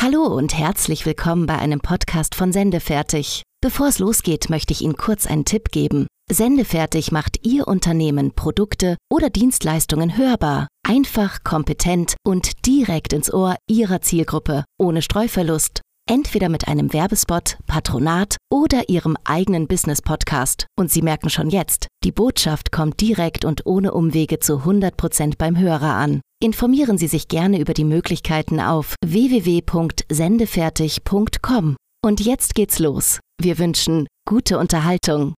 Hallo und herzlich willkommen bei einem Podcast von Sendefertig. Bevor es losgeht, möchte ich Ihnen kurz einen Tipp geben. Sendefertig macht Ihr Unternehmen, Produkte oder Dienstleistungen hörbar. Einfach, kompetent und direkt ins Ohr Ihrer Zielgruppe, ohne Streuverlust. Entweder mit einem Werbespot, Patronat oder Ihrem eigenen Business-Podcast. Und Sie merken schon jetzt, die Botschaft kommt direkt und ohne Umwege zu 100% beim Hörer an. Informieren Sie sich gerne über die Möglichkeiten auf www.sendefertig.com. Und jetzt geht's los. Wir wünschen gute Unterhaltung.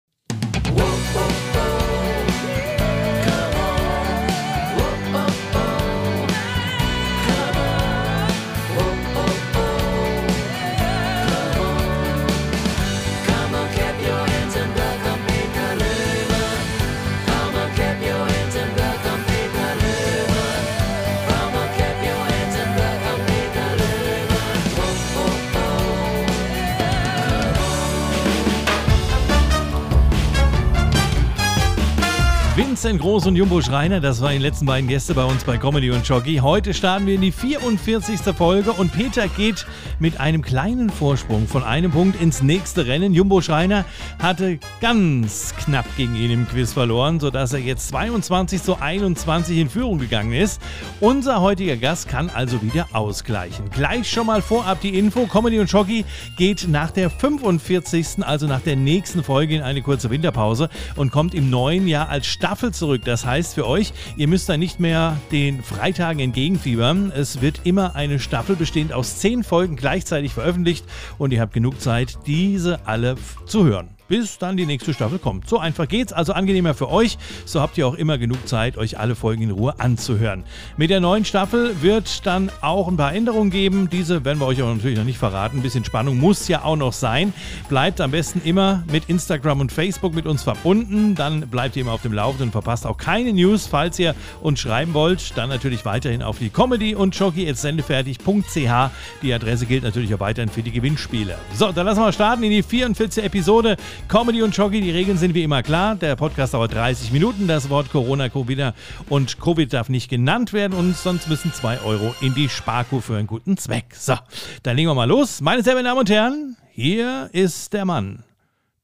Vincent Groß und Jumbo Schreiner, das waren die letzten beiden Gäste bei uns bei Comedy und Jockey. Heute starten wir in die 44. Folge und Peter geht mit einem kleinen Vorsprung von einem Punkt ins nächste Rennen. Jumbo Schreiner hatte ganz knapp gegen ihn im Quiz verloren, sodass er jetzt 22 zu 21 in Führung gegangen ist. Unser heutiger Gast kann also wieder ausgleichen. Gleich schon mal vorab die Info. Comedy und Jockey geht nach der 45., also nach der nächsten Folge in eine kurze Winterpause und kommt im neuen Jahr als Staffel Staffel zurück. Das heißt für euch, ihr müsst da nicht mehr den Freitagen entgegenfiebern. Es wird immer eine Staffel bestehend aus zehn Folgen gleichzeitig veröffentlicht und ihr habt genug Zeit, diese alle zu hören bis dann die nächste Staffel kommt. So einfach geht's, also angenehmer für euch. So habt ihr auch immer genug Zeit, euch alle Folgen in Ruhe anzuhören. Mit der neuen Staffel wird dann auch ein paar Änderungen geben. Diese werden wir euch aber natürlich noch nicht verraten. Ein bisschen Spannung muss ja auch noch sein. Bleibt am besten immer mit Instagram und Facebook mit uns verbunden. Dann bleibt ihr immer auf dem Laufenden und verpasst auch keine News. Falls ihr uns schreiben wollt, dann natürlich weiterhin auf die Comedy und jockey.sendefertig.ch. Die Adresse gilt natürlich auch weiterhin für die Gewinnspiele. So, dann lassen wir starten in die 44. Episode Comedy und Jockey, die Regeln sind wie immer klar. Der Podcast dauert 30 Minuten. Das Wort Corona, Covid und Covid darf nicht genannt werden und sonst müssen 2 Euro in die Sparkuh für einen guten Zweck. So, dann legen wir mal los. Meine sehr verehrten Damen und Herren, hier ist der Mann,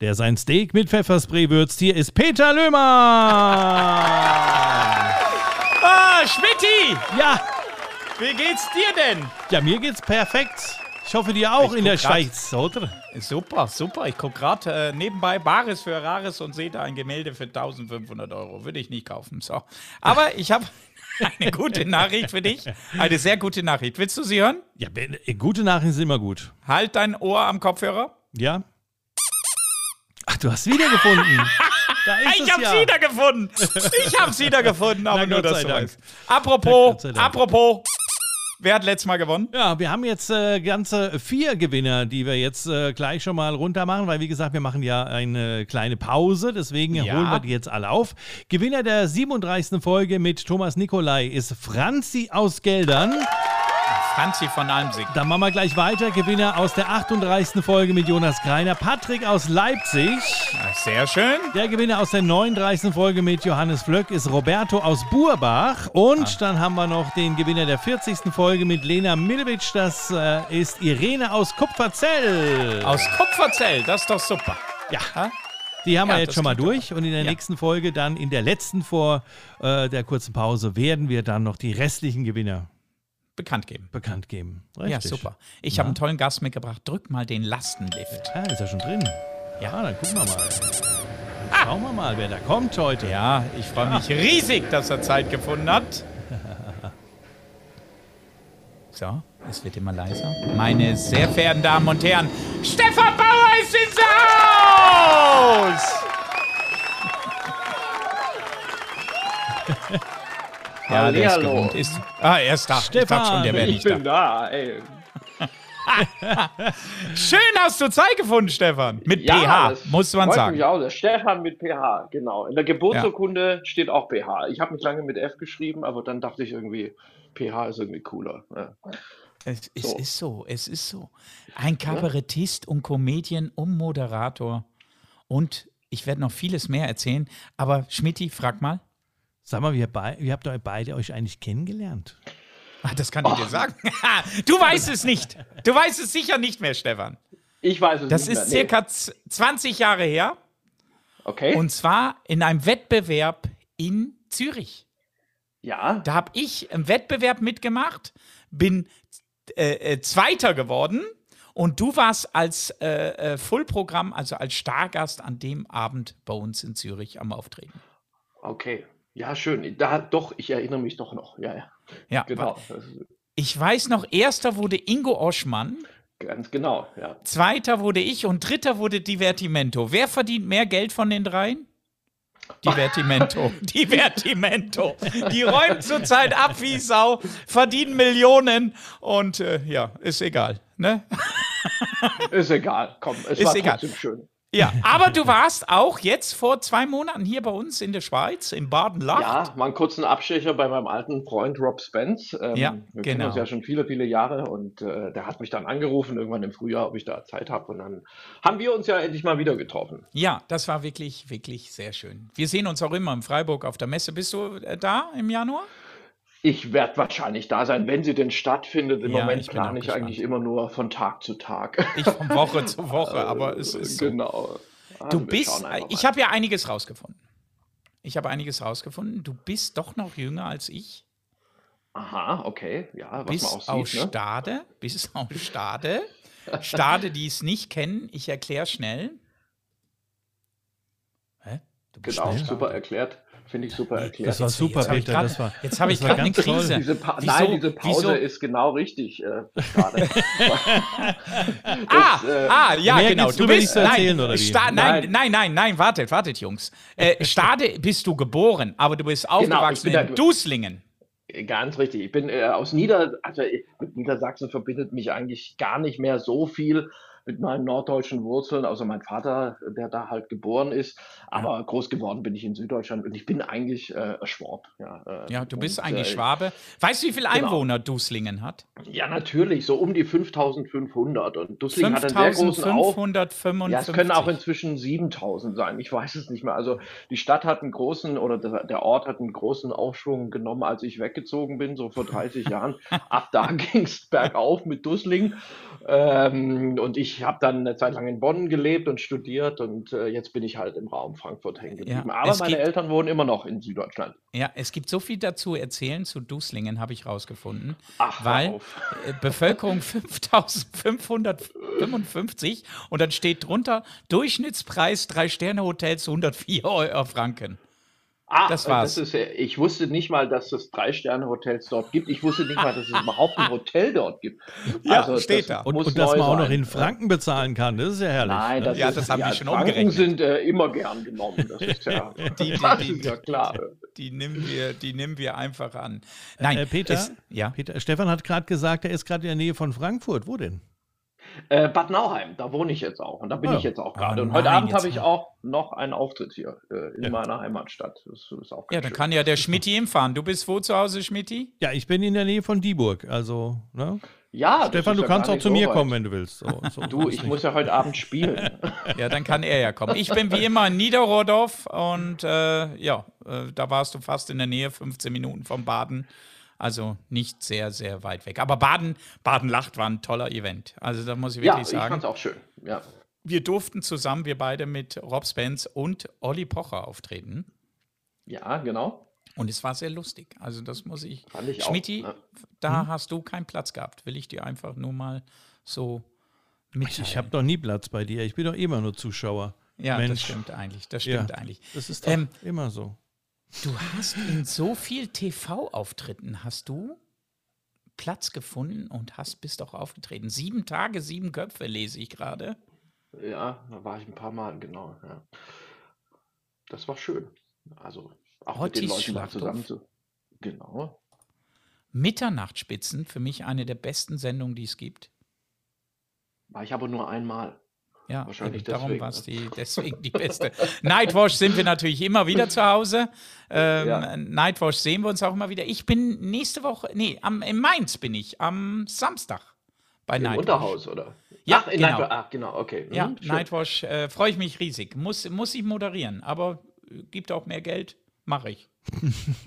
der sein Steak mit Pfefferspray würzt. Hier ist Peter Löhmer. ah, Schmidti! Ja. Wie geht's dir denn? Ja, mir geht's perfekt. Ich hoffe, dir auch ich in der Schweiz, oder? Super, super. Ich gucke gerade äh, nebenbei Bares für Rares und sehe da ein Gemälde für 1500 Euro. Würde ich nicht kaufen. So. Aber ich habe eine gute Nachricht für dich. Eine sehr gute Nachricht. Willst du sie hören? Ja, äh, gute Nachrichten sind immer gut. Halt dein Ohr am Kopfhörer. Ja. Ach, du hast wiedergefunden. ich habe ja. wiedergefunden. Ich habe sie wiedergefunden, aber Na, nur das. Apropos, apropos. Wer hat letztes Mal gewonnen? Ja, wir haben jetzt äh, ganze vier Gewinner, die wir jetzt äh, gleich schon mal runter machen, weil wie gesagt, wir machen ja eine kleine Pause, deswegen ja. holen wir die jetzt alle auf. Gewinner der 37. Folge mit Thomas Nikolai ist Franzi aus Geldern. Franzi von Almsig. Dann machen wir gleich weiter. Gewinner aus der 38. Folge mit Jonas Greiner. Patrick aus Leipzig. Sehr schön. Der Gewinner aus der 39. Folge mit Johannes Flöck ist Roberto aus Burbach. Und ah. dann haben wir noch den Gewinner der 40. Folge mit Lena Milewitsch. Das äh, ist Irene aus Kupferzell. Aus Kupferzell, das ist doch super. Ja. Ha? Die haben ja, wir jetzt schon mal durch und in der ja. nächsten Folge, dann in der letzten vor äh, der kurzen Pause, werden wir dann noch die restlichen Gewinner bekannt geben. Bekannt geben. Richtig. Ja, super. Ich habe einen tollen Gast mitgebracht. Drück mal den Lastenlift. Ja, ist er schon drin. Ja, ah, dann gucken wir mal. Ah. Schauen wir mal, wer da kommt heute. Ja, ich freue mich riesig, dass er Zeit gefunden hat. So, es wird immer leiser. Meine sehr verehrten Damen und Herren, Stefan Bauer ist ins Haus! Ja, der ist gewohnt. Ist, ah, er ist da. Stefan, ich, schon, der ich bin da. Ey. Schön hast du Zeit gefunden, Stefan. Mit ja, PH, muss man sagen. Mich auch. Stefan mit PH, genau. In der Geburtsurkunde ja. steht auch PH. Ich habe mich lange mit F geschrieben, aber dann dachte ich irgendwie, PH ist irgendwie cooler. Ja. Es, es so. ist so, es ist so. Ein Kabarettist und Comedian und Moderator. Und ich werde noch vieles mehr erzählen. Aber Schmidti, frag mal. Sag mal, wie, wie habt ihr beide euch eigentlich kennengelernt? Ah, das kann ich dir sagen. du weißt es nicht. Du weißt es sicher nicht mehr, Stefan. Ich weiß es Das nicht ist mehr. circa z- 20 Jahre her. Okay. Und zwar in einem Wettbewerb in Zürich. ja. Da habe ich im Wettbewerb mitgemacht, bin äh, äh, Zweiter geworden und du warst als äh, äh, Fullprogramm, also als Stargast an dem Abend bei uns in Zürich am Auftreten. Okay. Ja, schön. Da, doch, ich erinnere mich doch noch. Ja, ja. Ja, Genau. Ich weiß noch, erster wurde Ingo Oschmann, ganz genau, ja. zweiter wurde ich und dritter wurde Divertimento. Wer verdient mehr Geld von den dreien? Divertimento. Divertimento. Die räumen zurzeit ab wie Sau, verdienen Millionen und äh, ja, ist egal. Ne? Ist egal. Komm, es Ist war egal. trotzdem schön. Ja, aber du warst auch jetzt vor zwei Monaten hier bei uns in der Schweiz, in Baden-Lacht. Ja, mal einen kurzen Abstecher bei meinem alten Freund Rob Spence. Ähm, Ja, wir kennen genau. uns ja schon viele, viele Jahre und äh, der hat mich dann angerufen, irgendwann im Frühjahr, ob ich da Zeit habe. Und dann haben wir uns ja endlich mal wieder getroffen. Ja, das war wirklich, wirklich sehr schön. Wir sehen uns auch immer in Freiburg auf der Messe. Bist du äh, da im Januar? Ich werde wahrscheinlich da sein, wenn sie denn stattfindet. Im Ja, Moment ich bin auch plane ich gespannt. eigentlich immer nur von Tag zu Tag. Ich von Woche zu Woche, aber es ist so. Genau. Du Also wir bist, schauen einfach ich mal. habe ja einiges rausgefunden. Ich habe einiges rausgefunden. Du bist doch noch jünger als ich. Aha, okay. Ja, was Bis man auch aus sieht. Ne? Stade. Bis aus Stade. Stade, die es nicht kennen, ich erkläre schnell. Hä? Du bist Genau, schnell. super erklärt. Finde ich super erklärt. Das war Jetzt- super, jetzt Peter. grad- das war, jetzt habe ich das war gerade eine ganz toll. Krise. Diese pa Wieso- Nein, diese Pause wieso- ist genau richtig. Äh, gerade. Ah, äh, ah, ja, mehr genau. Du bist nicht zu erzählen, nein, oder wie? Sta nein, Nein. nein, nein, nein, wartet, wartet, Jungs. Äh, Stade bist du geboren, aber du bist aufgewachsen bin da in ge- Duslingen. Ganz richtig. Ich bin äh, aus Nieder, also äh, mit Niedersachsen verbindet mich eigentlich gar nicht mehr so viel mit meinen norddeutschen Wurzeln, außer mein Vater, der da halt geboren ist. Aber groß geworden bin ich in Süddeutschland und ich bin eigentlich äh, Schwab. Ja, äh, Ja, du bist und, eigentlich äh, Schwabe. Weißt du, wie viele genau. Einwohner Duslingen hat? Ja, natürlich, so um die 5500. Und Dussling hat einen sehr großen Auf. 5555. Ja, es können auch inzwischen 7000 sein. Ich weiß es nicht mehr. Also die Stadt hat einen großen oder der, Ort hat einen großen Aufschwung genommen, als ich weggezogen bin, so vor 30 Jahren. Ab da ging es bergauf mit Dussling. Ähm, und ich habe dann eine Zeit lang in Bonn gelebt und studiert und äh, jetzt bin ich halt im Raum Frankfurt hängen geblieben. Ja, Aber meine gibt- Eltern wohnen immer noch in Süddeutschland. Ja, es gibt so viel dazu erzählen zu Duslingen, habe ich rausgefunden. Ach, weil äh, Bevölkerung 5555 und dann steht drunter Durchschnittspreis drei Sterne Hotels 104 Euro Franken. Ah, Das war's. ist, ja- ich wusste nicht mal, dass es Drei-Sterne-Hotels dort gibt. Ich wusste nicht mal, dass es überhaupt ein Hotel dort gibt. Ja, das steht da. Und, und dass man auch noch sein. in Franken bezahlen kann, das ist ja herrlich. Nein, ne? das, Ja, ist, das haben die ja, schon Franken umgerechnet. sind äh, immer gern genommen. Das ist ja, Die- die- das die- ist ja klar. Die nehmen wir, die nehmen wir einfach an. Nein, Äh, Peter? Es, ja. Peter, Stefan hat gerade gesagt, er ist gerade in der Nähe von Frankfurt. Wo denn? Äh, Bad Nauheim, da wohne ich jetzt auch. Und da bin Ah. ich jetzt auch Oh gerade. und heute Abend habe ich auch noch einen Auftritt hier äh, in Ja. meiner Heimatstadt. Das ist auch Ja, schön. kann ja der Schmidti hinfahren. Du bist wo zu Hause, Schmidti? Ja, ich bin in der Nähe von Dieburg. Also, ne? ja, Stefan, du ja kannst auch zu so mir weit. kommen, wenn du willst. So, so Du, ich nicht. muss ja heute Abend spielen. Ja, dann kann er ja kommen. Ich bin wie immer in Niederrodorf und äh, ja, äh, da warst du fast in der Nähe, 15 Minuten vom Baden. Also nicht sehr, sehr weit weg. Aber Baden, Baden-Lacht war ein toller Event. Also da muss ich ja, wirklich ich fand sagen. es auch schön. Ja. Wir durften zusammen, wir beide mit Rob Spence und Olli Pocher auftreten. ja, genau. Und es war sehr lustig. Also das muss ich. Fand ich auch, Schmidti, ja. da Hm? hast du keinen Platz gehabt. Will ich dir einfach nur mal so mitteilen. Ich habe doch nie Platz bei dir. Ich bin doch immer nur Zuschauer. ja, das Mensch. stimmt eigentlich. Das Ja. stimmt eigentlich. Das ist doch Ähm, immer so. Du hast in so viel TV-Auftritten hast du Platz gefunden und hast bist auch aufgetreten. Sieben Tage, sieben Köpfe lese ich gerade. Ja, da war ich ein paar Mal, genau. Ja. Das war schön. Also auch mit den Leuten zusammen zu. Genau. Mitternachtsspitzen, für mich eine der besten Sendungen, die es gibt. War ich aber nur einmal. Ja, Wahrscheinlich eben, darum war es ne? die, deswegen die beste. Nightwash sind wir natürlich immer wieder zu Hause. Ähm, Ja. Nightwash sehen wir uns auch immer wieder. Ich bin nächste Woche, nee, am, in Mainz bin ich, am Samstag bei Im Nightwash. Unterhaus, oder? Ja, Ach, in genau. Nightwa- Ach, genau, okay. Ja, Mhm, schön. Nightwash äh, freue ich mich riesig. Muss, muss ich moderieren, aber gibt auch mehr Geld, mache ich.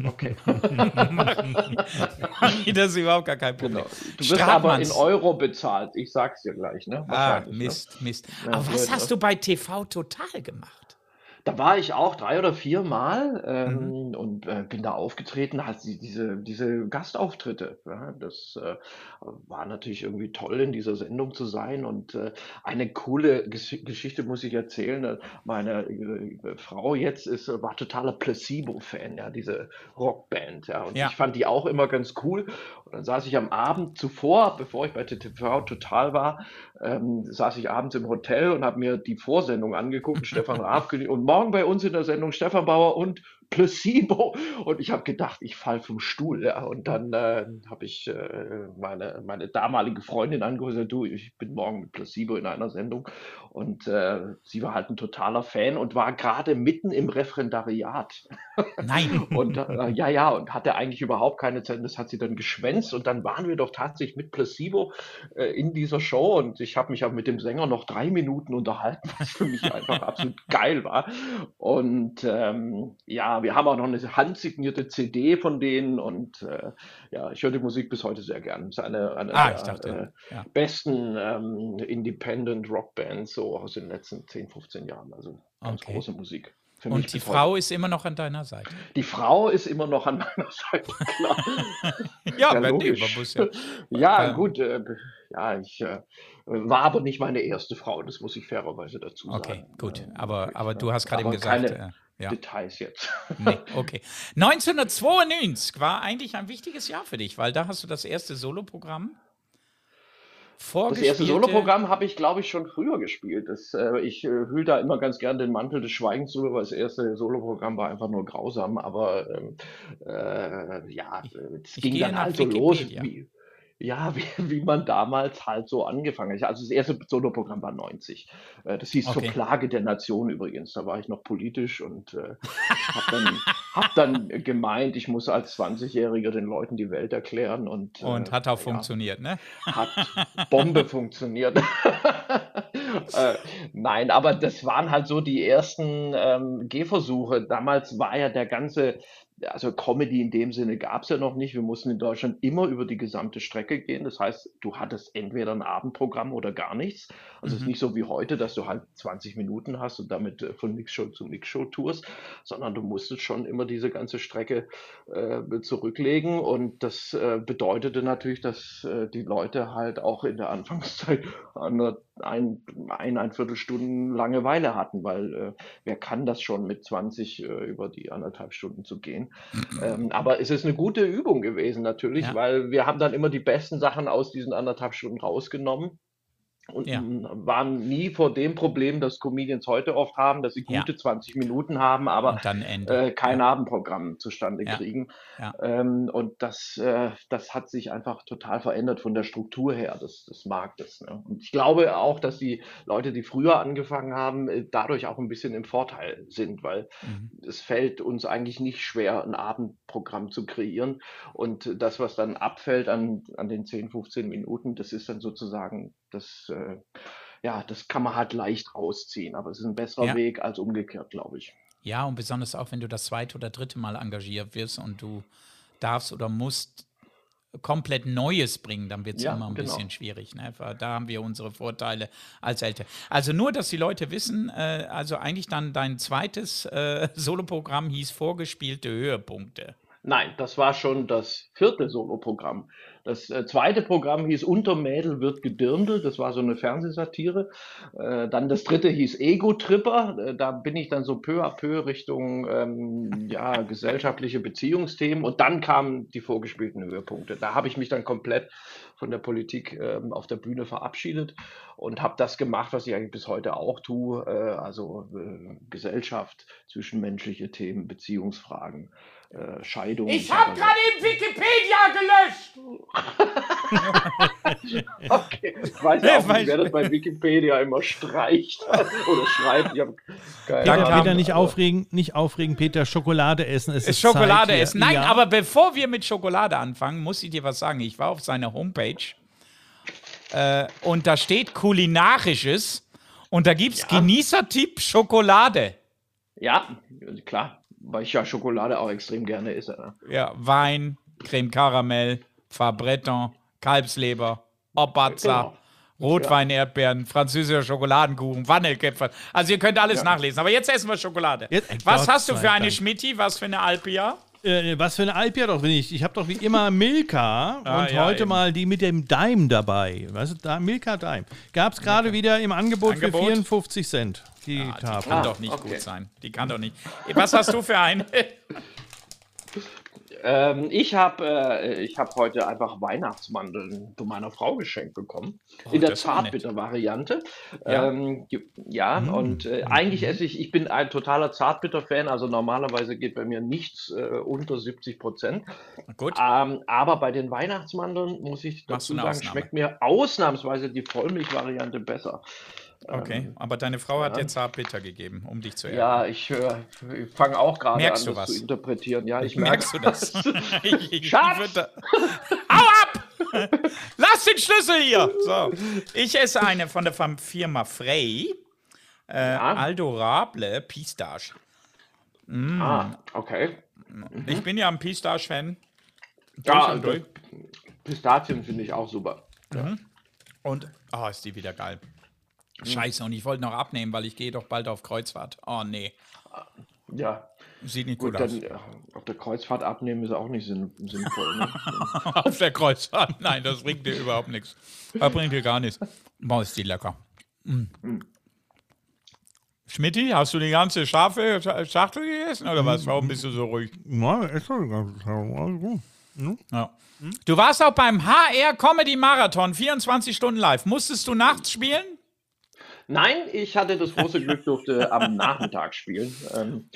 Okay. das ist überhaupt gar kein Problem. Genau. Du wirst aber in Euro bezahlt. Ich sag's dir gleich, ne? Ah, Wahrscheinlich, Mist, Mist. Ja, aber was blöd, hast ne? du bei TV Total gemacht? Da war ich auch drei oder vier Mal Mhm. ähm, und äh, bin da aufgetreten, halt die- diese, diese Gastauftritte. Ja, das äh, war natürlich irgendwie toll, in dieser Sendung zu sein. Und äh, eine coole Gesch Geschichte muss ich erzählen. Äh, Meine äh, Frau jetzt ist, war totaler Placebo-Fan, ja, diese Rockband. Ja, und Ja. ich fand die auch immer ganz cool. Und dann saß ich am Abend zuvor, bevor ich bei TV Total war, ähm, saß ich abends im Hotel und habe mir die Vorsendung angeguckt, Stefan Raab und morgen bei uns in der Sendung. Stefan Bauer und Placebo und ich habe gedacht, ich fall vom Stuhl ja. und dann äh, habe ich äh, meine, meine damalige Freundin angerufen, du, ich bin morgen mit Placebo in einer Sendung und äh, sie war halt ein totaler Fan und war gerade mitten im Referendariat Nein. und äh, ja, ja, und hatte eigentlich überhaupt keine Zeit. Das hat sie dann geschwänzt. Und dann waren wir doch tatsächlich mit Placebo äh, in dieser Show. Und ich habe mich auch mit dem Sänger noch drei Minuten unterhalten, was für mich einfach absolut geil war. Und ähm, ja, wir haben auch noch eine handsignierte CD von denen. Und äh, ja, ich höre die Musik bis heute sehr gern. Es ist eine, eine Ah, der dachte, äh, ja. besten ähm, Independent Rockbands so aus den letzten 10, 15 Jahren. Also ganz Okay. große Musik. Für Und die. Frau ist immer noch an deiner Seite. Die Frau ist immer noch an meiner Seite, klar. Ja, Ja, nee, man logisch. muss ja. Ja, Ähm. gut. Äh, ja, ich äh, war aber nicht meine erste Frau, das muss ich fairerweise dazu sagen. Okay, gut. Aber, aber du hast gerade eben gesagt. Keine Äh, ja. Details jetzt. Nee, okay. 1992 war eigentlich ein wichtiges Jahr für dich, weil da hast du das erste Soloprogramm Das vorgespielt. erste Soloprogramm habe ich, glaube ich, schon früher gespielt. Das, äh, ich äh, hülle da immer ganz gern den Mantel des Schweigens drüber, weil das erste Soloprogramm war einfach nur grausam. Aber ähm, äh, ja, es ging dann halt so los, wie, ja, wie, wie man damals halt so angefangen hat. Also das erste Soloprogramm war 90. Äh, das hieß Okay. Zur Plage der Nation übrigens. Da war ich noch politisch und äh, habe dann, hab dann gemeint, ich muss als 20-Jähriger den Leuten die Welt erklären. Und, Und äh, hat auch ja, funktioniert, ne? hat Bombe funktioniert. äh, nein, aber das waren halt so die ersten ähm, Gehversuche. Damals war ja der ganze, also Comedy in dem Sinne gab es ja noch nicht. Wir mussten in Deutschland immer über die gesamte Strecke gehen. Das heißt, du hattest entweder ein Abendprogramm oder gar nichts. Also es ist Mhm. nicht so wie heute, dass du halt 20 Minuten hast und damit äh, von Mixshow zu Mixshow tourst, sondern du musstest schon immer diese ganze Strecke äh, zurücklegen. Und das äh, bedeutete natürlich, dass äh, die Leute halt auch in der Anfangszeit eine, ein, ein, ein Viertelstunden Langeweile hatten, weil äh, wer kann das schon mit 20 äh, über die anderthalb Stunden zu gehen? Ähm, aber es ist eine gute Übung gewesen natürlich, Ja. weil wir haben dann immer die besten Sachen aus diesen anderthalb Stunden rausgenommen. Und Ja. waren nie vor dem Problem, das Comedians heute oft haben, dass sie Ja. gute 20 Minuten haben, aber äh, kein ja. Abendprogramm zustande Ja. kriegen. Ja. Ähm, und das, äh, das hat sich einfach total verändert von der Struktur her des, des Marktes. Ne? Und ich glaube auch, dass die Leute, die früher angefangen haben, äh, dadurch auch ein bisschen im Vorteil sind, weil Mhm. es fällt uns eigentlich nicht schwer, ein Abendprogramm zu kreieren. Und das, was dann abfällt an, an den 10, 15 Minuten, das ist dann sozusagen das, äh, ja, das kann man halt leicht rausziehen. Aber es ist ein besserer Ja. Weg als umgekehrt, glaube ich. Ja, und besonders auch, wenn du das zweite oder dritte Mal engagiert wirst und du darfst oder musst komplett Neues bringen, dann wird es Ja, immer ein genau. bisschen schwierig. Ne? Da haben wir unsere Vorteile als Eltern. Also nur, dass die Leute wissen, äh, also eigentlich dann dein zweites äh, Soloprogramm hieß Vorgespielte Höhepunkte. Nein, das war schon das vierte Soloprogramm. Das äh, zweite Programm hieß Unter Mädel wird gedirndelt. Das war so eine Fernsehsatire. Äh, dann das dritte hieß Ego-Tripper. Äh, da bin ich dann so peu à peu Richtung ähm, ja, gesellschaftliche Beziehungsthemen. Und dann kamen die vorgespielten Höhepunkte. Da habe ich mich dann komplett von der Politik ähm, auf der Bühne verabschiedet und habe das gemacht, was ich eigentlich bis heute auch tue. Äh, also äh, Gesellschaft, zwischenmenschliche Themen, Beziehungsfragen. Äh, Scheidung. Ich habe gerade eben Wikipedia gelöscht! Okay, ich weiß Ja, auch weil- nicht, wer das bei Wikipedia immer streicht oder schreibt. Ich keine Peter, kam- Peter, nicht aufregen, nicht aufregen, Peter, Schokolade essen. Es ist Schokolade Zeit essen. Nein, Ja. aber bevor wir mit Schokolade anfangen, muss ich dir was sagen. Ich war auf seiner Homepage äh, und da steht kulinarisches und da gibt es Ja. Genießertipp Schokolade. Ja, klar. Weil ich ja Schokolade auch extrem gerne esse. Ne? Ja, Wein, Creme Karamell, Fabretton, Kalbsleber, Obatza. Genau. Rotwein, Erdbeeren, französischer Schokoladenkuchen, Vanillekäpfer. Also ihr könnt alles Ja. nachlesen. Aber jetzt essen wir Schokolade. Jetzt- Was Gott hast du für eine. Schmitti? Was für eine Alpia? Äh, was für eine Alpia doch bin ich. Ich habe doch wie immer Milka Ah, und ja, heute eben. mal die mit dem Dime dabei. Weißt du, da, Milka Dime. Gab es gerade wieder im Angebot, Angebot? für 54 Cent. Die Ah, die Tafel. kann Ah, doch nicht okay. gut sein. Die kann doch nicht. Was hast du für eine? Ähm, ich habe äh, ich hab heute einfach Weihnachtsmandeln zu meiner Frau geschenkt bekommen. in der. Zartbitter-Variante. Ja. Ähm, ja, und äh, eigentlich esse ich, ich bin ein totaler Zartbitter-Fan, also normalerweise geht bei mir nichts äh, unter 70 Prozent. Gut. Ähm, aber bei den Weihnachtsmandeln muss ich dazu sagen, Ausnahme? schmeckt mir ausnahmsweise die Vollmilch-Variante besser. Okay, aber deine Frau hat ja. dir Zartbitter gegeben, um dich zu ärgern. Ja, ich, äh, ich fange auch gerade an, Merkst das was? zu interpretieren. Ja, ich merke Merkst du das? ich, ich, Schatz! da- Hau ab! Lass den Schlüssel hier! So. Ich esse eine von der Firma Frey. Äh, Ja. Aldorable Pistache. Ah, okay. Ich bin ja ein Pistache-Fan. Ja, durch. Pistazien finde ich auch super. Und, oh, ist die wieder geil. Scheiße, und ich wollte noch abnehmen, weil ich gehe doch bald auf Kreuzfahrt. Oh, nee. Ja, Sieht nicht gut, gut, aus. dann auf der Kreuzfahrt abnehmen ist auch nicht sinn, sinnvoll. Ne? auf der Kreuzfahrt. Nein, das bringt dir überhaupt nichts. Das bringt dir gar nichts. Boah, ist die lecker. Mm. Schmidti, hast du die ganze scharfe Schachtel gegessen oder was? Warum bist du so ruhig? Ja, ist doch die ganze Zeit. Alles gut. Ja. Du warst auch beim HR Comedy Marathon, 24 Stunden live. Musstest du nachts spielen? Nein, ich hatte das große Glück, durfte am Nachmittag spielen. Ähm,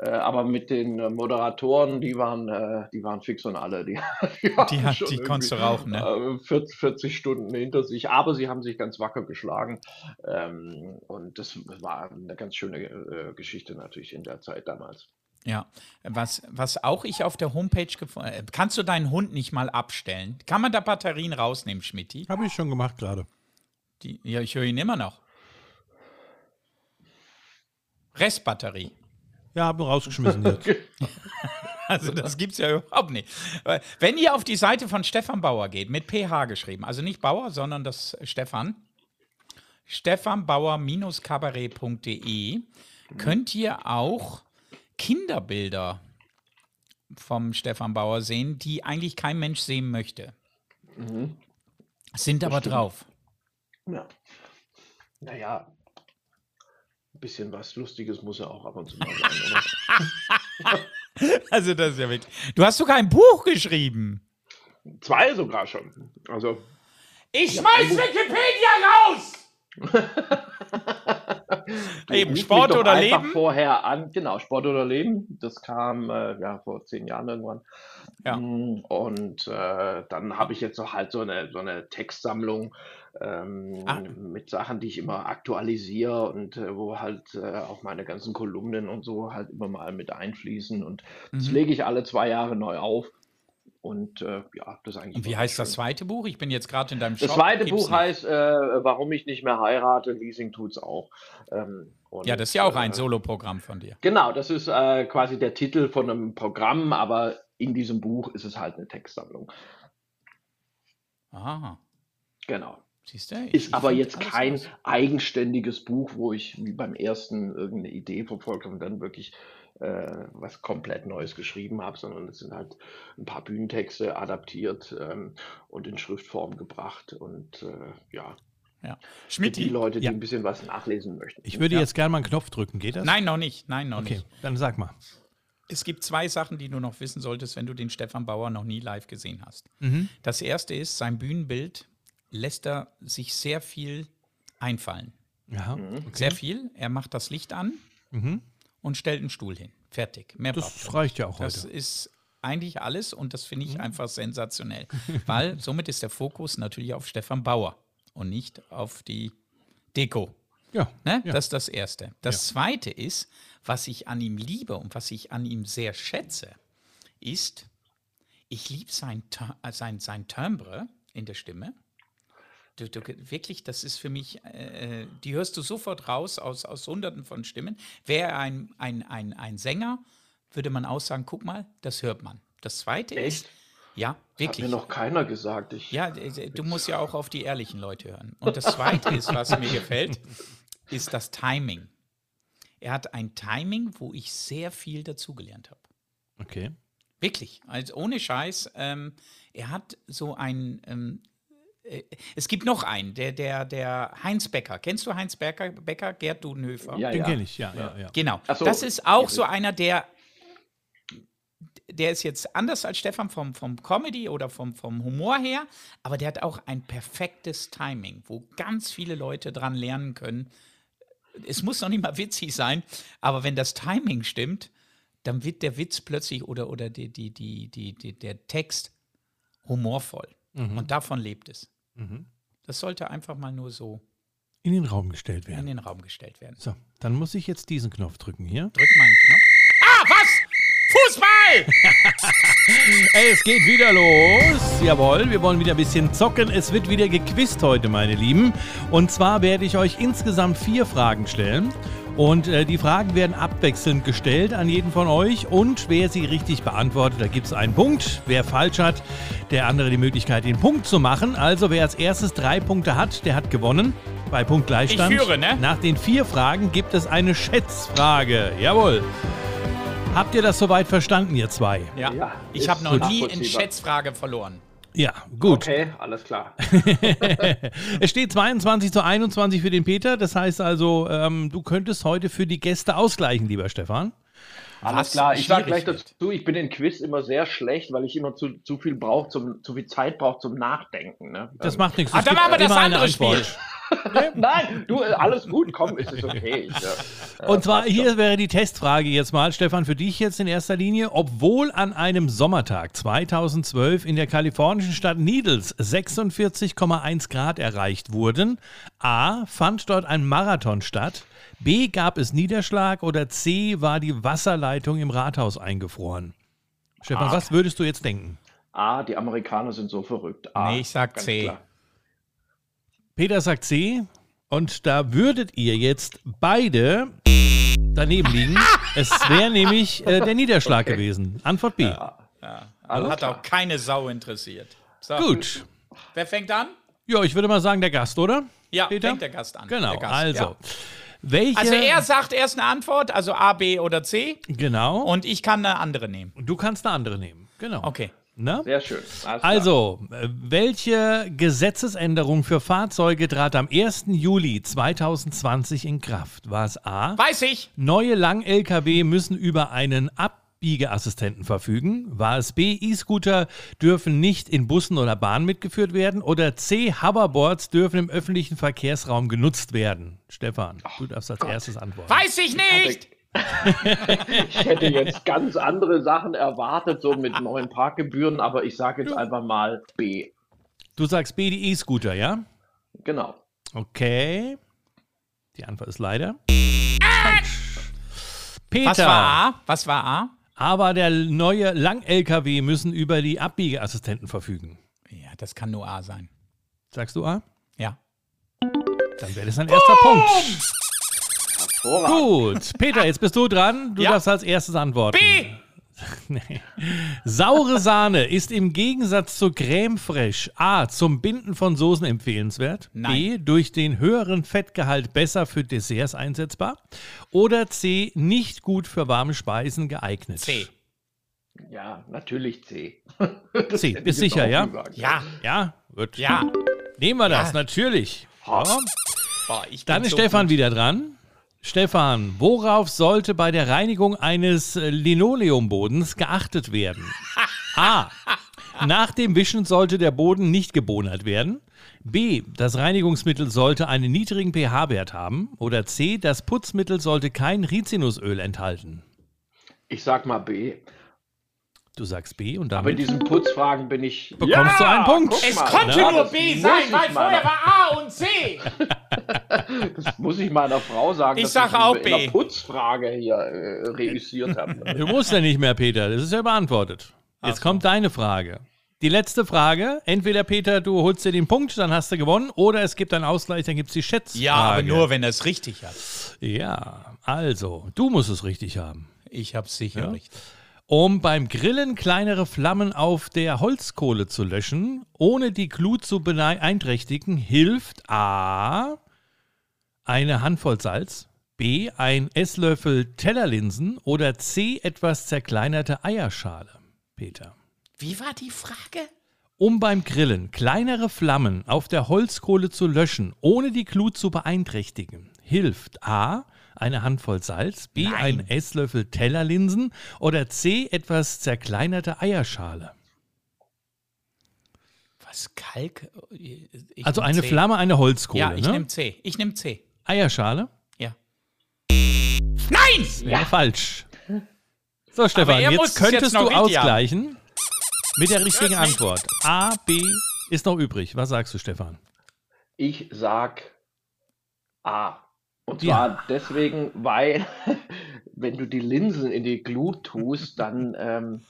äh, aber mit den äh, Moderatoren, die waren, äh, die waren fix und alle. Die, die, hatten Die hat- die konntest du irgendwie, rauchen, ne? äh, 40, 40 Stunden hinter sich, aber sie haben sich ganz wacker geschlagen. Ähm, und das war eine ganz schöne äh, Geschichte natürlich in der Zeit damals. Ja. Was, was auch ich auf der Homepage gefunden habe. Kannst du deinen Hund nicht mal abstellen? Kann man da Batterien rausnehmen, Schmidti? Habe ich schon gemacht gerade. Die, ja, ich höre ihn immer noch. Restbatterie. Ja, habe ihn rausgeschmissen jetzt. Also das gibt es ja überhaupt nicht. Wenn ihr auf die Seite von Stefan Bauer geht, mit PH geschrieben, also nicht Bauer, sondern das Stefan, stefanbauer-kabarett.de, könnt ihr auch Kinderbilder vom Stefan Bauer sehen, die eigentlich kein Mensch sehen möchte. Sind aber stimmt. drauf. Ja. Naja, bisschen was Lustiges muss ja auch ab und zu mal sein, oder? Also das ist ja wirklich. Du hast sogar ein Buch geschrieben. Zwei sogar schon. Also, Ich schmeiß Wikipedia raus! Eben, Sport oder Leben? vorher an. Genau, Sport oder Leben. Das kam äh, ja vor zehn Jahren irgendwann. Ja. Mm, Und äh, dann habe ich jetzt noch halt so eine, so eine Textsammlung ähm, Ah. mit Sachen, die ich immer aktualisiere und äh, wo halt äh, auch meine ganzen Kolumnen und so halt immer mal mit einfließen. Und das Mhm. lege ich alle zwei Jahre neu auf. Und äh, ja, das ist eigentlich. Und wie heißt schön. das zweite Buch? Ich bin jetzt gerade in deinem Shop. Das zweite Gibt's Buch nicht. heißt äh, Warum ich nicht mehr heirate. Leasing tut's auch. Ähm, Ja, das ist ja auch ein äh, Soloprogramm von dir. Genau, das ist äh, quasi der Titel von einem Programm, aber in diesem Buch ist es halt eine Textsammlung. Aha. Genau. Siehst du? Ich- Ist aber jetzt kein raus. eigenständiges Buch, wo ich wie beim ersten irgendeine Idee verfolgt habe und dann wirklich äh, was komplett Neues geschrieben habe, sondern es sind halt ein paar Bühnentexte adaptiert ähm, und in Schriftform gebracht und äh, ja, Ja. Schmidt, die Leute, die Ja. ein bisschen was nachlesen möchten. Ich würde Ja. jetzt gerne mal einen Knopf drücken. Geht das? Nein, noch nicht. Nein, noch Okay, nicht. dann sag mal. Es gibt zwei Sachen, die du noch wissen solltest, wenn du den Stefan Bauer noch nie live gesehen hast. Mhm. Das erste ist, sein Bühnenbild lässt er sich sehr viel einfallen. Ja. Mhm. Sehr viel. Er macht das Licht an Mhm. und stellt einen Stuhl hin. Fertig. Mehr braucht Das reicht ja auch Das heute. ist eigentlich alles und das finde ich Mhm. einfach sensationell, weil somit ist der Fokus natürlich auf Stefan Bauer und nicht auf die Deko. Ja. Ne? Ja. Das ist das Erste. Das Zweite ist, was ich an ihm liebe und was ich an ihm sehr schätze, ist, ich liebe sein, sein, sein Timbre in der Stimme. Du, du, wirklich, das ist für mich, äh, die hörst du sofort raus aus, aus hunderten von Stimmen. Wäre er ein, ein, ein, ein Sänger, würde man auch sagen, guck mal, das hört man. Das zweite Echt? ist, ja, Hat wirklich. mir noch keiner gesagt. Ich, Ja, äh, du musst ja auch auf die ehrlichen Leute hören. Und das Zweite ist, was mir gefällt, ist das Timing. Er hat ein Timing, wo ich sehr viel dazugelernt habe. Okay. Wirklich, also ohne Scheiß. Ähm, er hat so ein. Ähm, äh, es gibt noch einen, der, der, der Heinz Becker. Kennst du Heinz Becker, Becker Gerd Dudenhöfer? ja, Den ja. kenne ich, ja, ja, ja. Genau. So. Das ist auch Ja, so einer, der, der ist jetzt anders als Stefan vom, vom Comedy oder vom, vom Humor her, aber der hat auch ein perfektes Timing, wo ganz viele Leute dran lernen können. Es muss noch nicht mal witzig sein, aber wenn das Timing stimmt, dann wird der Witz plötzlich oder, oder die, die, die, die, die, der Text humorvoll. Und davon lebt es. Das sollte einfach mal nur so In den Raum gestellt in werden. den Raum gestellt werden. So, dann muss ich jetzt diesen Knopf drücken hier. Drück mal einen Knopf. Ah, was? Fußball! Es geht wieder los. Jawohl, wir wollen wieder ein bisschen zocken. Es wird wieder gequizt heute, meine Lieben. Und zwar werde ich euch insgesamt vier Fragen stellen. Und äh, die Fragen werden abwechselnd gestellt an jeden von euch. Und wer sie richtig beantwortet, da gibt es einen Punkt. Wer falsch hat, der andere die Möglichkeit, den Punkt zu machen. Also wer als erstes drei Punkte hat, der hat gewonnen. Bei Punktgleichstand. Ich führe, ne? Nach den vier Fragen gibt es eine Schätzfrage. Jawohl. Habt ihr das soweit verstanden, ihr zwei? Ja. Ja, ich habe noch nie in. Schätzfrage verloren. Ja, gut. Okay, alles klar. Es steht 22 zu 21 für den Peter. Das heißt also, ähm, du könntest heute für die Gäste ausgleichen, lieber Stefan. Alles Was klar, ich sage gleich dazu, ich bin in Quiz immer sehr schlecht, weil ich immer zu, zu viel brauche, zu viel Zeit brauche zum Nachdenken. Ne? Das Ähm, macht nichts. Ach, dann machen wir das andere. Spiel. Nein, du, äh, alles gut, komm, ist es okay. Ich, äh, Und zwar hier wäre die Testfrage jetzt mal, Stefan, für dich jetzt in erster Linie. Obwohl an einem Sommertag 2012 in der kalifornischen Stadt Needles 46,1 Grad erreicht wurden, A. fand dort ein Marathon statt, B. gab es Niederschlag oder C. war die Wasserleitung im Rathaus eingefroren. Stefan, was würdest du jetzt denken? A, die Amerikaner sind so verrückt. A, Nee, ich sag C. klar. Peter sagt C. Und da würdet ihr jetzt beide daneben liegen. Es wäre nämlich äh, der Niederschlag gewesen. Antwort B. Alles Hat klar. auch keine Sau interessiert. So, Gut. Wer fängt an? Ja, ich würde mal sagen, der Gast, oder? Ja, Peter? fängt der Gast an. Genau, Gast, also. ja. Welche, Also er sagt erst eine Antwort, also A, B oder C, Genau. Und und ich kann eine andere nehmen. du kannst eine andere nehmen. Genau. Okay. Na? Sehr schön. Also, äh, welche Gesetzesänderung für Fahrzeuge trat am 1. Juli 2020 in Kraft? War es A? Weiß ich. Neue Lang-Lkw müssen über einen Abbiegeassistenten verfügen. War es B? E-Scooter dürfen nicht in Bussen oder Bahnen mitgeführt werden. Oder C? Hoverboards dürfen im öffentlichen Verkehrsraum genutzt werden. Stefan, du darfst als erstes antworten. Weiß ich nicht. Ich hätte jetzt ganz andere Sachen erwartet, so mit neuen Parkgebühren, aber ich sage jetzt einfach mal B. Du sagst B, die E-Scooter, ja? Genau. Okay. Die Antwort ist leider. falsch. Peter. Was war A? Was war A? Aber der neue Lang-LKW müssen über die Abbiegeassistenten verfügen. Ja, das kann nur A sein. Sagst du A? Ja. Dann wäre das ein erster Punkt. Hervorragend. Gut. Peter, jetzt bist du dran. Du Ja. darfst als erstes antworten. B. Nee. Saure Sahne ist im Gegensatz zu Creme Fraiche A. zum Binden von Soßen empfehlenswert. Nein. B. durch den höheren Fettgehalt besser für Desserts einsetzbar. Oder C. nicht gut für warme Speisen geeignet. C. Ja, natürlich C. C. Bist sicher, ja? gesagt. Ja. Ja, gut. Ja. Nehmen wir das, Ja. natürlich. Ja. Boah, ich Dann ist so Stefan gut. wieder dran. Stefan, worauf sollte bei der Reinigung eines äh, Linoleumbodens geachtet werden? A. Nach dem Wischen sollte der Boden nicht gebonert werden. B. Das Reinigungsmittel sollte einen niedrigen pH-Wert haben. Oder C. Das Putzmittel sollte kein Rizinusöl enthalten. Ich sag mal B. Du sagst B und Aber in damit diesen Putzfragen bin ich. bekommst du einen Punkt. Es konnte ne? nur B sein, ich weil vorher war A und C. Das muss ich meiner Frau sagen, Ich dass sag ich auch in B. der Putzfrage hier äh, reüssiert habe. Du musst ja nicht mehr, Peter. Das ist ja beantwortet. Jetzt kommt deine Frage. Die letzte Frage. Entweder, Peter, du holst dir den Punkt, dann hast du gewonnen. Oder es gibt einen Ausgleich, dann gibt es die Schätzfrage. Ja, aber nur, wenn er es richtig hat. Ja, also, du musst es richtig haben. Ich hab's sicher Ja. richtig. Um beim Grillen kleinere Flammen auf der Holzkohle zu löschen, ohne die Glut zu beeinträchtigen, hilft A. eine Handvoll Salz, B. ein Esslöffel Tellerlinsen oder C. etwas zerkleinerte Eierschale. Peter. Wie war die Frage? Um beim Grillen kleinere Flammen auf der Holzkohle zu löschen, ohne die Glut zu beeinträchtigen, hilft A. eine Handvoll Salz, B. Nein. ein Esslöffel Tellerlinsen oder C. etwas zerkleinerte Eierschale. Was Kalk? Ich also eine C. Flamme, eine Holzkohle. Ja, ich ne? nehme C. Ich nehme C. Eierschale? Ja. Nein! Ja. falsch. So, Stefan, jetzt es könntest jetzt du richtig haben. ausgleichen mit der richtigen. Antwort. A, B ist noch übrig. Was sagst du, Stefan? Ich sag A. Und Ja. zwar deswegen, weil wenn du die Linsen in die Glut tust, dann, ähm,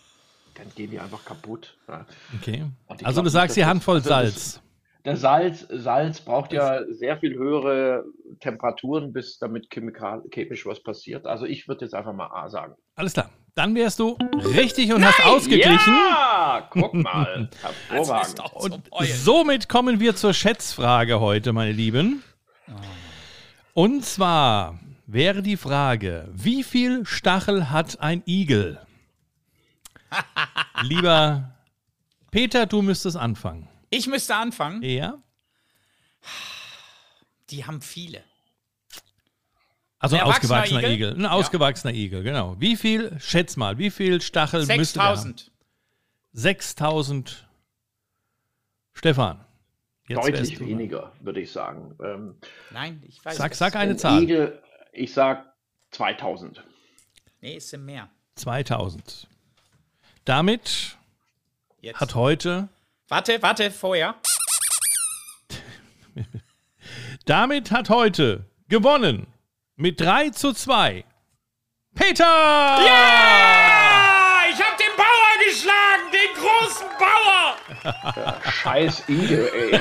dann gehen die einfach kaputt. Ja. Okay. Also glaub du sagst das- Handvoll also das- Salz. Der Salz, Salz braucht ja sehr viel höhere Temperaturen, bis damit chemikal, chemisch was passiert. Also ich würde jetzt einfach mal A sagen. Alles klar. Dann wärst du richtig und hast ausgeglichen. Ja, guck mal. Das ist Hervorragend. Und somit kommen wir zur Schätzfrage heute, meine Lieben. Und zwar wäre die Frage, wie viel Stachel hat ein Igel? Lieber Peter, du müsstest anfangen. Ich müsste anfangen. Ja? Die haben viele. Also ein ausgewachsener Igel. Igel? Ein Ja. ausgewachsener Igel, genau. Wie viel, schätz mal, wie viel Stachel müsste der haben? 6000. 6000. Stefan. Jetzt Deutlich weniger, würde ich sagen. Ähm, Nein, ich weiß Sag, sag eine ein Zahl. Igel, ich sag 2000. Nee, es sind mehr. 2000. Damit Jetzt. hat heute, warte, warte, vorher. damit hat heute gewonnen mit 3 zu 2 Peter! Ah, ich hab den Bauer geschlagen, den großen Scheiß Igel, ey.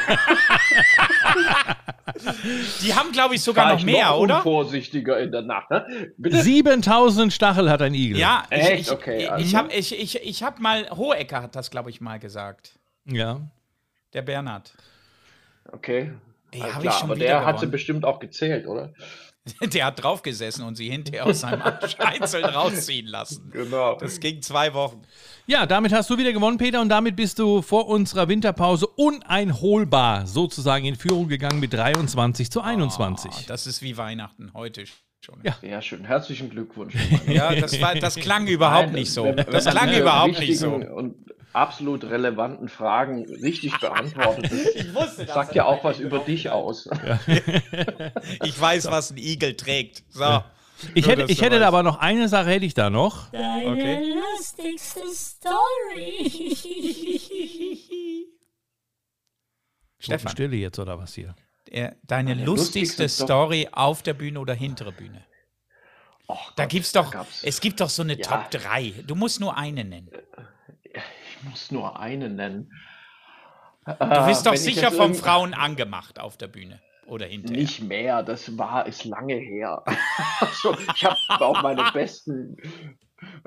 Die haben, glaube ich, sogar noch ich mehr, noch oder? Unvorsichtiger in der Nacht. Ne? Bitte? 7000 Stachel hat ein Igel. Ja, ich, Echt? ich, Okay, ich, also. ich habe ich, ich, ich hab mal, Hohecker hat das, glaube ich, mal gesagt. Ja. Der Bernhard. Okay. Ey, hab klar, ich schon aber der hat sie bestimmt auch gezählt, oder? Der hat draufgesessen und sie hinterher aus seinem Arsch einzeln rausziehen lassen. Genau. Das ging zwei Wochen. Ja, damit hast du wieder gewonnen, Peter, und damit bist du vor unserer Winterpause uneinholbar sozusagen in Führung gegangen mit 23 zu 21. Oh, das ist wie Weihnachten heute schon. Ja. Sehr schön. Herzlichen Glückwunsch. Ja, das, war, das klang überhaupt Nein, nicht so. wenn- wenn Das klang überhaupt nicht so. Und absolut relevanten Fragen richtig beantwortet. Das Ich wusste, dass sagt ja auch was über dich aus. Ich weiß, was ein Igel trägt. So. Ich Nur, hätte, ich hätte da aber noch eine Sache hätte ich da noch. Deine Okay. lustigste Story. Stefan, Stille jetzt oder was hier? äh, deine Meine lustigste lustigste Sto- Story auf der Bühne oder hintere Bühne? Och Da Gott, gibt's doch, gab's- es gibt doch so eine Ja. Top 3. Du musst nur eine nennen. Ich muss nur eine nennen. Du bist doch sicher von Frauen angemacht auf der Bühne oder hinterher. Nicht mehr, das war, ist lange her. also, ich habe auch meine besten.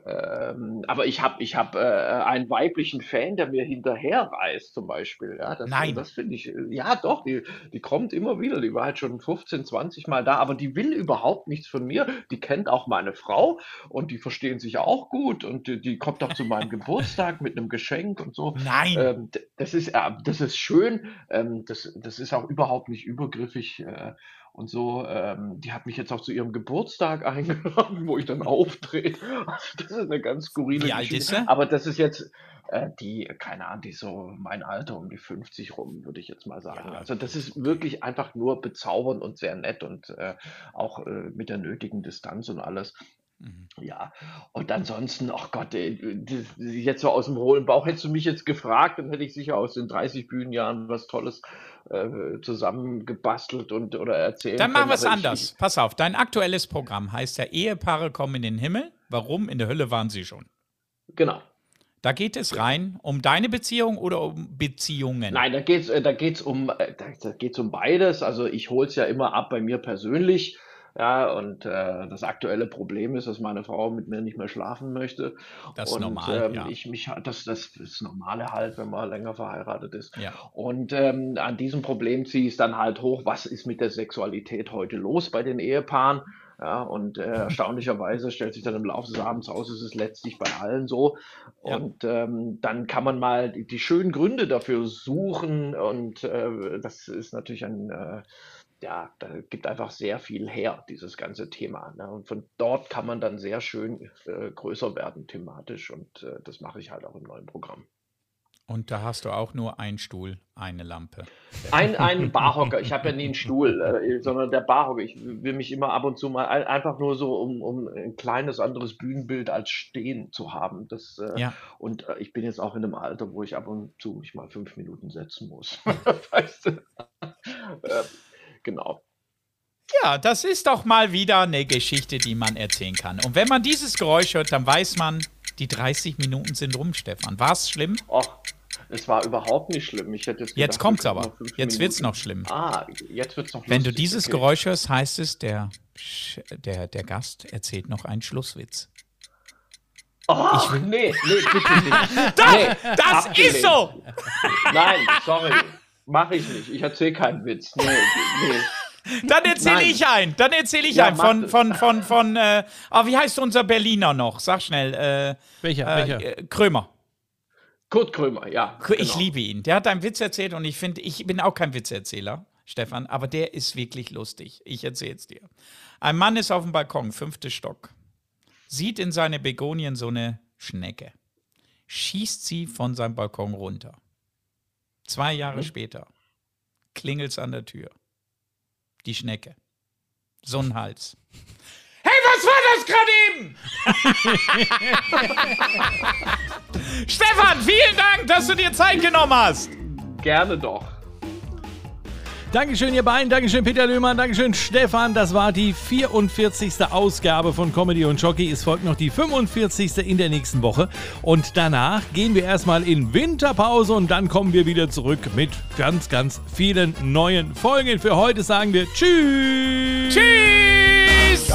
Ähm, aber ich habe ich hab, äh, einen weiblichen Fan, der mir hinterher reist, zum Beispiel. Ja, das, Nein. Das finde ich. äh, Ja, doch, die, die kommt immer wieder. Die war halt schon 15, 20 Mal da, aber die will überhaupt nichts von mir. Die kennt auch meine Frau und die verstehen sich auch gut und die, die kommt auch zu meinem Geburtstag mit einem Geschenk und so. Nein. Ähm, das ist, äh, das ist schön. Ähm, das, das ist auch überhaupt nicht übergriffig äh, und so. Ähm, die hat mich jetzt auch zu ihrem Geburtstag eingeladen, wo ich dann auftrete. Also das ist eine ganz skurrile Wie alt Geschichte. ist sie? Aber das ist jetzt äh, die, keine Ahnung, die ist so mein Alter um die 50 rum, würde ich jetzt mal sagen. Ja. Also das ist wirklich einfach nur bezaubernd und sehr nett und äh, auch äh, mit der nötigen Distanz und alles. Mhm. Ja, und ansonsten, ach Gott, ey, das- jetzt so aus dem hohlen Bauch hättest du mich jetzt gefragt, dann hätte ich sicher aus den 30 Bühnenjahren was Tolles äh, zusammengebastelt und oder erzählt. Dann machen wir es anders. Pass auf, dein aktuelles Programm heißt ja Ehepaare kommen in den Himmel. Warum? In der Hölle waren sie schon. genau. Da geht es rein um deine Beziehung oder um Beziehungen. Nein, da geht's, äh, da geht's um, äh, da, da geht's um beides. Also ich hol's ja immer ab bei mir persönlich. Ja, und äh, das aktuelle Problem ist, dass meine Frau mit mir nicht mehr schlafen möchte. Das ist und, normal, ähm, ja. ich mich das, das ist Normale halt, wenn man länger verheiratet ist. Ja. Und ähm, an diesem Problem ziehe ich es dann halt hoch, was ist mit der Sexualität heute los bei den Ehepaaren? Ja, und äh, erstaunlicherweise stellt sich dann im Laufe des Abends aus, es ist letztlich bei allen so. Ja. Und ähm, dann kann man mal die, die schönen Gründe dafür suchen. Und äh, das ist natürlich ein, äh, ja, da gibt einfach sehr viel her, dieses ganze Thema. Ne? Und von dort kann man dann sehr schön äh, größer werden thematisch. Und äh, das mache ich halt auch im neuen Programm. Und da hast du auch nur einen Stuhl, eine Lampe. Ein, ein Barhocker, ich habe ja nie einen Stuhl, äh, sondern der Barhocker. Ich will mich immer ab und zu mal ein, einfach nur so, um, um ein kleines anderes Bühnenbild als Stehen zu haben. Das, äh, Ja. Und äh, ich bin jetzt auch in einem Alter, wo ich ab und zu mich mal fünf Minuten setzen muss. weißt du? Genau. Ja, das ist doch mal wieder eine Geschichte, die man erzählen kann. Und wenn man dieses Geräusch hört, dann weiß man, die 30 Minuten sind rum, Stefan. War es schlimm? Och, es war überhaupt nicht schlimm. Ich hätte Jetzt gedacht, kommt's wir können aber. Jetzt wird's Minuten- noch schlimm. Ah, jetzt wird's noch Wenn du lustig, dieses okay. Geräusch hörst, heißt es, der, der, der Gast erzählt noch einen Schlusswitz. Oh, nee, nee, bitte nicht. nee, Das abgelehnt. ist so! Nein, sorry. Mache ich nicht. Ich erzähle keinen Witz. Nee, nee. Dann erzähle ich einen. Dann erzähle ich Ja, einen von, von, von, von, äh, ah, wie heißt unser Berliner noch? Sag schnell. Äh, Welcher? äh, welcher? äh, Krömer. Kurt Krömer, ja. Ich genau. liebe ihn. Der hat einen Witz erzählt und ich finde, ich bin auch kein Witzerzähler, Stefan, aber der ist wirklich lustig. Ich erzähle es dir. Ein Mann ist auf dem Balkon, fünfter Stock, sieht in seine Begonien so eine Schnecke, schießt sie von seinem Balkon runter. Zwei Jahre Mhm. später klingelt's an der Tür. Die Schnecke. So ein Hals. Hey, was war das gerade eben? Stefan, vielen Dank, dass du dir Zeit genommen hast. Gerne doch. Dankeschön, ihr beiden. Dankeschön, Peter Löhmann. Dankeschön, Stefan. Das war die 44. Ausgabe von Comedy und Jockey. Es folgt noch die 45. in der nächsten Woche. Und danach gehen wir erstmal in Winterpause und dann kommen wir wieder zurück mit ganz, ganz vielen neuen Folgen. Für heute sagen wir Tschüss. Tschüss.